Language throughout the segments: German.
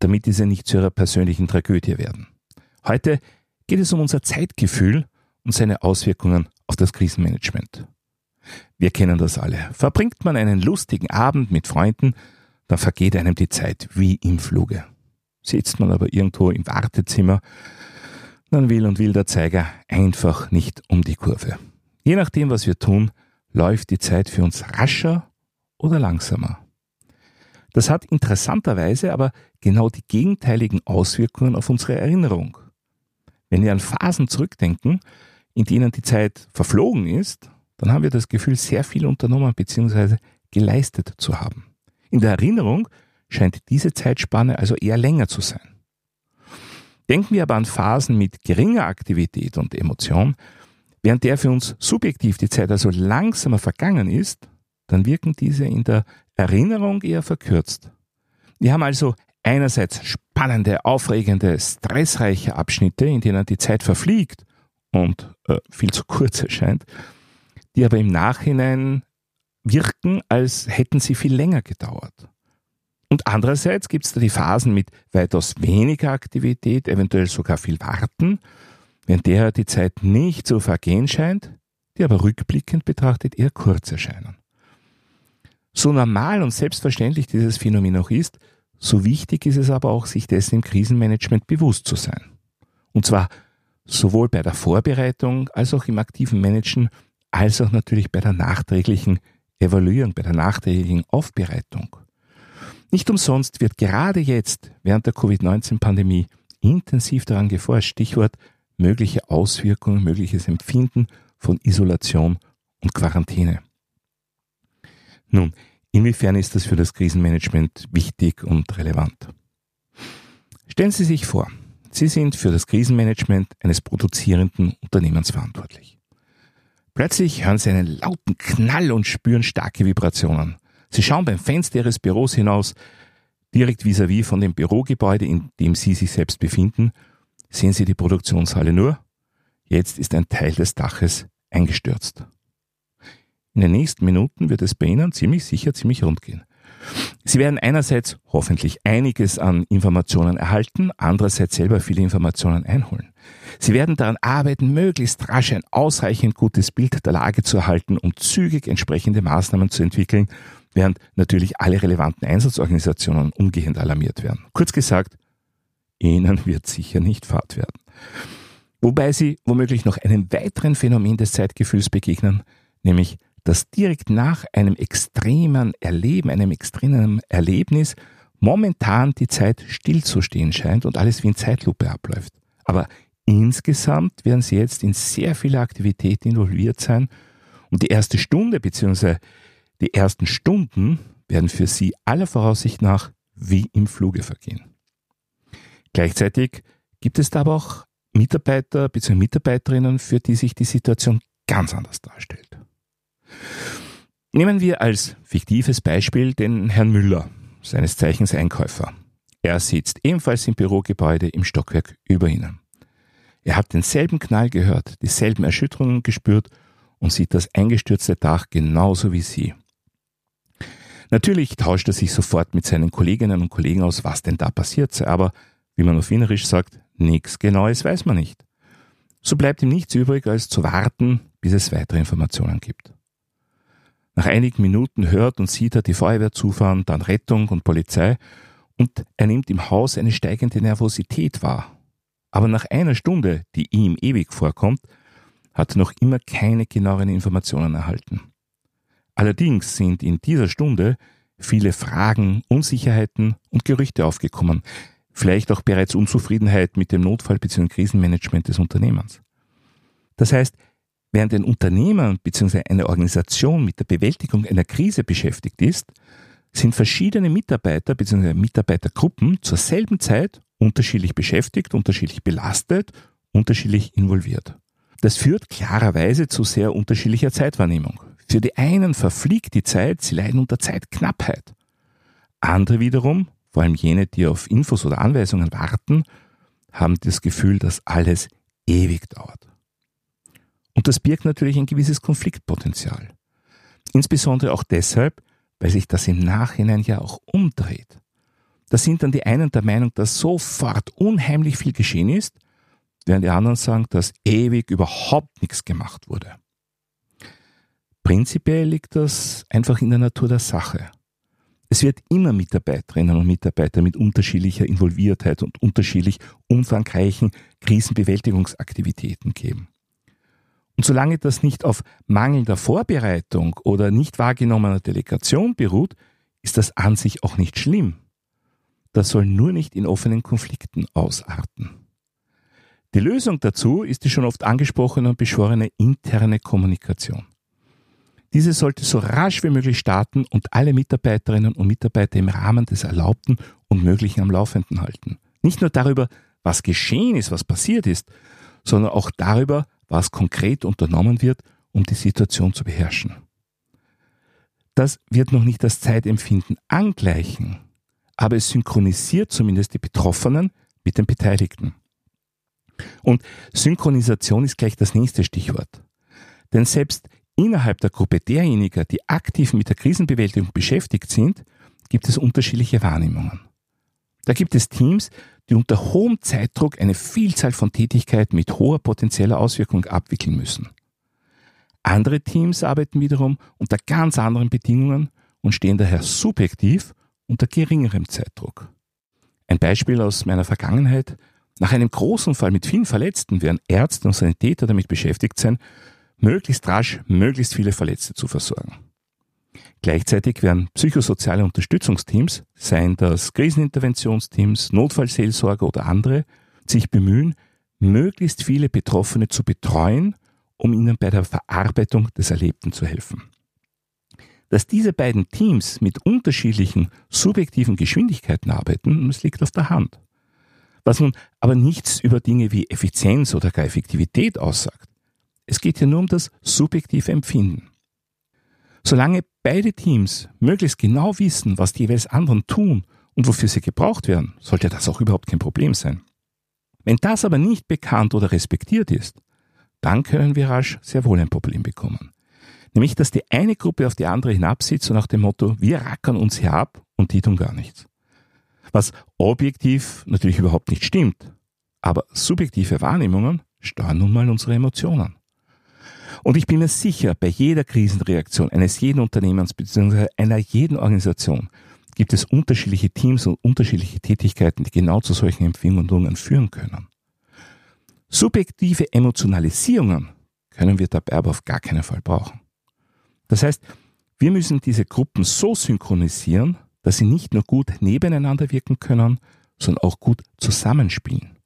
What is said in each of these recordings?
damit diese nicht zu ihrer persönlichen Tragödie werden. Heute geht es um unser Zeitgefühl und seine Auswirkungen auf das Krisenmanagement. Wir kennen das alle. Verbringt man einen lustigen Abend mit Freunden, dann vergeht einem die Zeit wie im Fluge. Sitzt man aber irgendwo im Wartezimmer, dann will und will der Zeiger einfach nicht um die Kurve. Je nachdem, was wir tun, läuft die Zeit für uns rascher oder langsamer. Das hat interessanterweise aber genau die gegenteiligen Auswirkungen auf unsere Erinnerung. Wenn wir an Phasen zurückdenken, in denen die Zeit verflogen ist, dann haben wir das Gefühl, sehr viel unternommen bzw. geleistet zu haben. In der Erinnerung scheint diese Zeitspanne also eher länger zu sein. Denken wir aber an Phasen mit geringer Aktivität und Emotion, während der für uns subjektiv die Zeit also langsamer vergangen ist, dann wirken diese in der Erinnerung eher verkürzt. Wir haben also einerseits spannende, aufregende, stressreiche Abschnitte, in denen die Zeit verfliegt und äh, viel zu kurz erscheint, die aber im Nachhinein wirken, als hätten sie viel länger gedauert. Und andererseits gibt es da die Phasen mit weitaus weniger Aktivität, eventuell sogar viel Warten, während der die Zeit nicht so vergehen scheint, die aber rückblickend betrachtet eher kurz erscheinen. So normal und selbstverständlich dieses Phänomen auch ist, so wichtig ist es aber auch, sich dessen im Krisenmanagement bewusst zu sein. Und zwar sowohl bei der Vorbereitung als auch im aktiven Managen, als auch natürlich bei der nachträglichen Evaluierung, bei der nachträglichen Aufbereitung. Nicht umsonst wird gerade jetzt während der Covid-19-Pandemie intensiv daran geforscht, Stichwort mögliche Auswirkungen, mögliches Empfinden von Isolation und Quarantäne. Nun, inwiefern ist das für das Krisenmanagement wichtig und relevant? Stellen Sie sich vor, Sie sind für das Krisenmanagement eines produzierenden Unternehmens verantwortlich. Plötzlich hören Sie einen lauten Knall und spüren starke Vibrationen. Sie schauen beim Fenster Ihres Büros hinaus, direkt vis-à-vis -vis von dem Bürogebäude, in dem Sie sich selbst befinden, sehen Sie die Produktionshalle nur. Jetzt ist ein Teil des Daches eingestürzt. In den nächsten Minuten wird es bei Ihnen ziemlich sicher ziemlich rund gehen. Sie werden einerseits hoffentlich einiges an Informationen erhalten, andererseits selber viele Informationen einholen. Sie werden daran arbeiten, möglichst rasch ein ausreichend gutes Bild der Lage zu erhalten, um zügig entsprechende Maßnahmen zu entwickeln, während natürlich alle relevanten Einsatzorganisationen umgehend alarmiert werden. Kurz gesagt, Ihnen wird sicher nicht Fahrt werden. Wobei Sie womöglich noch einem weiteren Phänomen des Zeitgefühls begegnen, nämlich dass direkt nach einem extremen Erleben, einem extremen Erlebnis momentan die Zeit stillzustehen scheint und alles wie in Zeitlupe abläuft. Aber insgesamt werden Sie jetzt in sehr viele Aktivitäten involviert sein und die erste Stunde bzw. die ersten Stunden werden für Sie aller Voraussicht nach wie im Fluge vergehen. Gleichzeitig gibt es da aber auch Mitarbeiter bzw. Mitarbeiterinnen, für die sich die Situation ganz anders darstellt. Nehmen wir als fiktives Beispiel den Herrn Müller, seines Zeichens Einkäufer. Er sitzt ebenfalls im Bürogebäude im Stockwerk über Ihnen. Er hat denselben Knall gehört, dieselben Erschütterungen gespürt und sieht das eingestürzte Dach genauso wie Sie. Natürlich tauscht er sich sofort mit seinen Kolleginnen und Kollegen aus, was denn da passiert sei, aber wie man auf Wienerisch sagt, nichts Genaues weiß man nicht. So bleibt ihm nichts übrig, als zu warten, bis es weitere Informationen gibt. Nach einigen Minuten hört und sieht er die Feuerwehr zufahren, dann Rettung und Polizei und er nimmt im Haus eine steigende Nervosität wahr. Aber nach einer Stunde, die ihm ewig vorkommt, hat er noch immer keine genaueren Informationen erhalten. Allerdings sind in dieser Stunde viele Fragen, Unsicherheiten und Gerüchte aufgekommen, vielleicht auch bereits Unzufriedenheit mit dem Notfall- bzw. Krisenmanagement des Unternehmens. Das heißt, während ein Unternehmer bzw. eine Organisation mit der Bewältigung einer Krise beschäftigt ist, sind verschiedene Mitarbeiter bzw. Mitarbeitergruppen zur selben Zeit unterschiedlich beschäftigt, unterschiedlich belastet, unterschiedlich involviert. Das führt klarerweise zu sehr unterschiedlicher Zeitwahrnehmung. Für die einen verfliegt die Zeit, sie leiden unter Zeitknappheit. Andere wiederum, vor allem jene, die auf Infos oder Anweisungen warten, haben das Gefühl, dass alles ewig dauert. Und das birgt natürlich ein gewisses Konfliktpotenzial. Insbesondere auch deshalb, weil sich das im Nachhinein ja auch umdreht. Da sind dann die einen der Meinung, dass sofort unheimlich viel geschehen ist, während die anderen sagen, dass ewig überhaupt nichts gemacht wurde. Prinzipiell liegt das einfach in der Natur der Sache. Es wird immer Mitarbeiterinnen und Mitarbeiter mit unterschiedlicher Involviertheit und unterschiedlich umfangreichen Krisenbewältigungsaktivitäten geben. Und solange das nicht auf mangelnder Vorbereitung oder nicht wahrgenommener Delegation beruht, ist das an sich auch nicht schlimm. Das soll nur nicht in offenen Konflikten ausarten. Die Lösung dazu ist die schon oft angesprochene und beschworene interne Kommunikation. Diese sollte so rasch wie möglich starten und alle Mitarbeiterinnen und Mitarbeiter im Rahmen des Erlaubten und Möglichen am Laufenden halten. Nicht nur darüber, was geschehen ist, was passiert ist, sondern auch darüber, was konkret unternommen wird, um die Situation zu beherrschen. Das wird noch nicht das Zeitempfinden angleichen, aber es synchronisiert zumindest die Betroffenen mit den Beteiligten. Und Synchronisation ist gleich das nächste Stichwort. Denn selbst innerhalb der Gruppe derjenigen, die aktiv mit der Krisenbewältigung beschäftigt sind, gibt es unterschiedliche Wahrnehmungen. Da gibt es Teams, die unter hohem Zeitdruck eine Vielzahl von Tätigkeiten mit hoher potenzieller Auswirkung abwickeln müssen. Andere Teams arbeiten wiederum unter ganz anderen Bedingungen und stehen daher subjektiv unter geringerem Zeitdruck. Ein Beispiel aus meiner Vergangenheit. Nach einem großen Fall mit vielen Verletzten werden Ärzte und Sanitäter damit beschäftigt sein, möglichst rasch möglichst viele Verletzte zu versorgen. Gleichzeitig werden psychosoziale Unterstützungsteams, seien das Kriseninterventionsteams, Notfallseelsorge oder andere, sich bemühen, möglichst viele Betroffene zu betreuen, um ihnen bei der Verarbeitung des Erlebten zu helfen. Dass diese beiden Teams mit unterschiedlichen subjektiven Geschwindigkeiten arbeiten, das liegt auf der Hand. Was nun aber nichts über Dinge wie Effizienz oder gar Effektivität aussagt. Es geht ja nur um das subjektive Empfinden. Solange beide Teams möglichst genau wissen, was die jeweils anderen tun und wofür sie gebraucht werden, sollte das auch überhaupt kein Problem sein. Wenn das aber nicht bekannt oder respektiert ist, dann können wir rasch sehr wohl ein Problem bekommen. Nämlich, dass die eine Gruppe auf die andere hinabsitzt und nach dem Motto, wir rackern uns hier ab und die tun gar nichts. Was objektiv natürlich überhaupt nicht stimmt. Aber subjektive Wahrnehmungen steuern nun mal unsere Emotionen. Und ich bin mir sicher, bei jeder Krisenreaktion eines jeden Unternehmens bzw. einer jeden Organisation gibt es unterschiedliche Teams und unterschiedliche Tätigkeiten, die genau zu solchen Empfindungen führen können. Subjektive Emotionalisierungen können wir dabei aber auf gar keinen Fall brauchen. Das heißt, wir müssen diese Gruppen so synchronisieren, dass sie nicht nur gut nebeneinander wirken können, sondern auch gut zusammenspielen.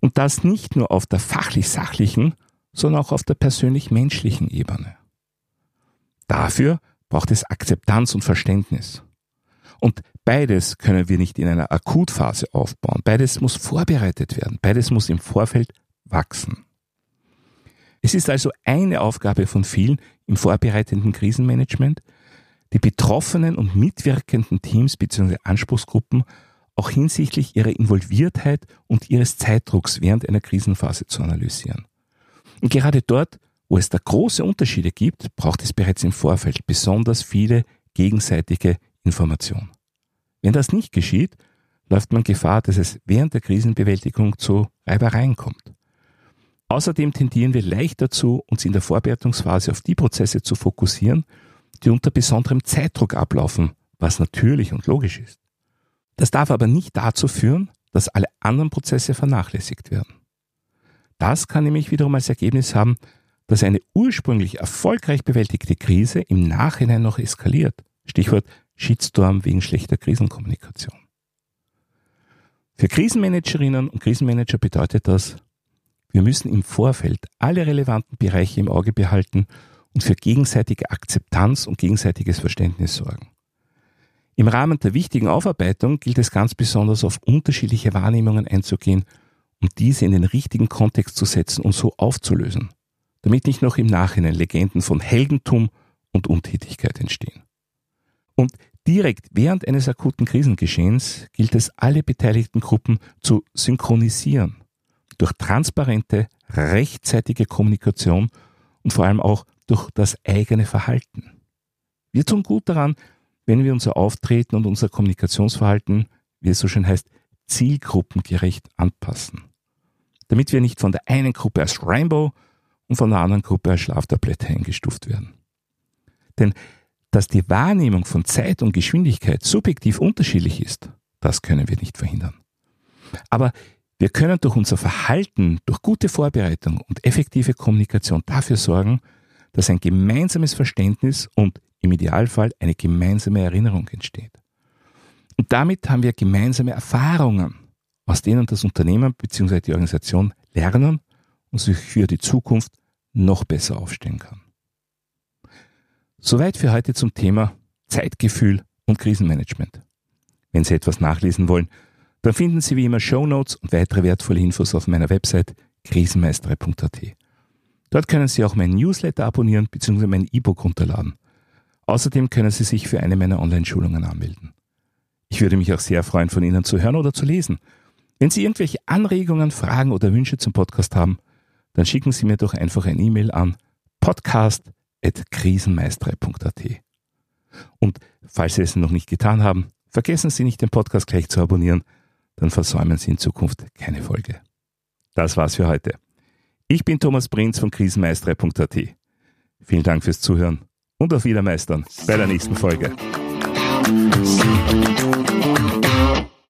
Und das nicht nur auf der fachlich-sachlichen, sondern auch auf der persönlich-menschlichen Ebene. Dafür braucht es Akzeptanz und Verständnis. Und beides können wir nicht in einer Akutphase aufbauen. Beides muss vorbereitet werden. Beides muss im Vorfeld wachsen. Es ist also eine Aufgabe von vielen im vorbereitenden Krisenmanagement, die betroffenen und mitwirkenden Teams bzw. Anspruchsgruppen auch hinsichtlich ihrer Involviertheit und ihres Zeitdrucks während einer Krisenphase zu analysieren. Und gerade dort, wo es da große Unterschiede gibt, braucht es bereits im Vorfeld besonders viele gegenseitige Informationen. Wenn das nicht geschieht, läuft man Gefahr, dass es während der Krisenbewältigung zu Reibereien kommt. Außerdem tendieren wir leicht dazu, uns in der Vorbereitungsphase auf die Prozesse zu fokussieren, die unter besonderem Zeitdruck ablaufen, was natürlich und logisch ist. Das darf aber nicht dazu führen, dass alle anderen Prozesse vernachlässigt werden. Das kann nämlich wiederum als Ergebnis haben, dass eine ursprünglich erfolgreich bewältigte Krise im Nachhinein noch eskaliert. Stichwort Shitstorm wegen schlechter Krisenkommunikation. Für Krisenmanagerinnen und Krisenmanager bedeutet das, wir müssen im Vorfeld alle relevanten Bereiche im Auge behalten und für gegenseitige Akzeptanz und gegenseitiges Verständnis sorgen. Im Rahmen der wichtigen Aufarbeitung gilt es ganz besonders auf unterschiedliche Wahrnehmungen einzugehen und diese in den richtigen Kontext zu setzen und so aufzulösen, damit nicht noch im Nachhinein Legenden von Heldentum und Untätigkeit entstehen. Und direkt während eines akuten Krisengeschehens gilt es, alle beteiligten Gruppen zu synchronisieren durch transparente, rechtzeitige Kommunikation und vor allem auch durch das eigene Verhalten. Wir tun gut daran, wenn wir unser Auftreten und unser Kommunikationsverhalten, wie es so schön heißt, zielgruppengerecht anpassen. Damit wir nicht von der einen Gruppe als Rainbow und von der anderen Gruppe als Schlaftablette eingestuft werden. Denn dass die Wahrnehmung von Zeit und Geschwindigkeit subjektiv unterschiedlich ist, das können wir nicht verhindern. Aber wir können durch unser Verhalten, durch gute Vorbereitung und effektive Kommunikation dafür sorgen, dass ein gemeinsames Verständnis und im Idealfall eine gemeinsame Erinnerung entsteht. Und damit haben wir gemeinsame Erfahrungen, aus denen das Unternehmen bzw. die Organisation lernen und sich für die Zukunft noch besser aufstellen kann. Soweit für heute zum Thema Zeitgefühl und Krisenmanagement. Wenn Sie etwas nachlesen wollen, dann finden Sie wie immer Show Notes und weitere wertvolle Infos auf meiner Website krisenmeisterei.at. Dort können Sie auch meinen Newsletter abonnieren bzw. mein E-Book runterladen. Außerdem können Sie sich für eine meiner Online-Schulungen anmelden. Ich würde mich auch sehr freuen, von Ihnen zu hören oder zu lesen. Wenn Sie irgendwelche Anregungen, Fragen oder Wünsche zum Podcast haben, dann schicken Sie mir doch einfach ein E-Mail an podcast.krisenmeisterei.at. Und falls Sie es noch nicht getan haben, vergessen Sie nicht, den Podcast gleich zu abonnieren, dann versäumen Sie in Zukunft keine Folge. Das war's für heute. Ich bin Thomas Prinz von krisenmeisterei.at. Vielen Dank fürs Zuhören und auf Wiedermeistern bei der nächsten Folge.